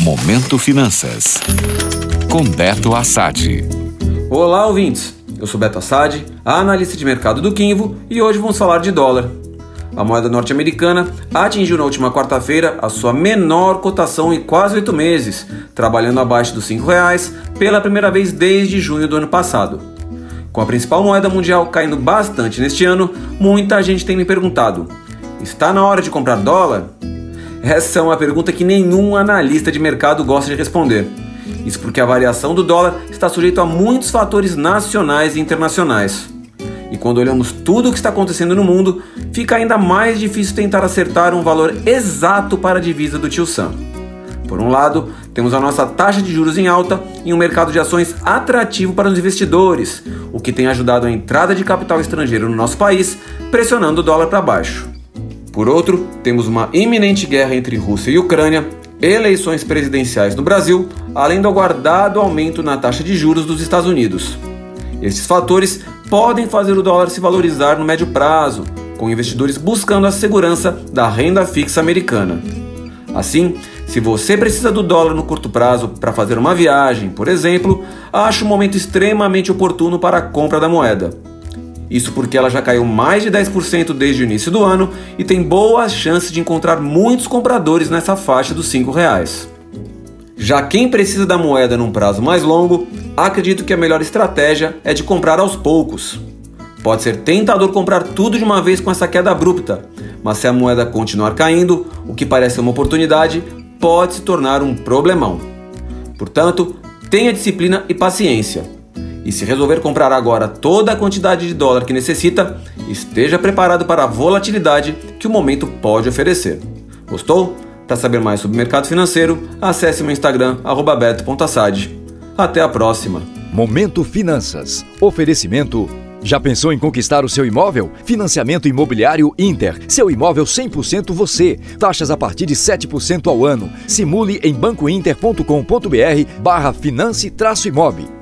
Momento Finanças. Com Beto Assad. Olá, ouvintes. Eu sou Beto Assad, analista de mercado do Quinvo, e hoje vamos falar de dólar. A moeda norte-americana atingiu na última quarta-feira a sua menor cotação em quase oito meses, trabalhando abaixo dos R$ reais pela primeira vez desde junho do ano passado. Com a principal moeda mundial caindo bastante neste ano, muita gente tem me perguntado: está na hora de comprar dólar? Essa é uma pergunta que nenhum analista de mercado gosta de responder. Isso porque a variação do dólar está sujeita a muitos fatores nacionais e internacionais. E quando olhamos tudo o que está acontecendo no mundo, fica ainda mais difícil tentar acertar um valor exato para a divisa do tio Sam. Por um lado, temos a nossa taxa de juros em alta e um mercado de ações atrativo para os investidores, o que tem ajudado a entrada de capital estrangeiro no nosso país, pressionando o dólar para baixo. Por outro, temos uma iminente guerra entre Rússia e Ucrânia, eleições presidenciais no Brasil, além do aguardado aumento na taxa de juros dos Estados Unidos. Esses fatores podem fazer o dólar se valorizar no médio prazo, com investidores buscando a segurança da renda fixa americana. Assim, se você precisa do dólar no curto prazo para fazer uma viagem, por exemplo, acho um momento extremamente oportuno para a compra da moeda. Isso porque ela já caiu mais de 10% desde o início do ano e tem boas chances de encontrar muitos compradores nessa faixa dos R$ reais. Já quem precisa da moeda num prazo mais longo, acredito que a melhor estratégia é de comprar aos poucos. Pode ser tentador comprar tudo de uma vez com essa queda abrupta, mas se a moeda continuar caindo, o que parece uma oportunidade, pode se tornar um problemão. Portanto, tenha disciplina e paciência. E se resolver comprar agora toda a quantidade de dólar que necessita, esteja preparado para a volatilidade que o momento pode oferecer. Gostou? Para saber mais sobre o mercado financeiro, acesse meu Instagram, beto.assad. Até a próxima! Momento Finanças. Oferecimento já pensou em conquistar o seu imóvel? Financiamento Imobiliário Inter. Seu imóvel 100% você. Taxas a partir de 7% ao ano. Simule em bancointer.com.br barra finance-imob.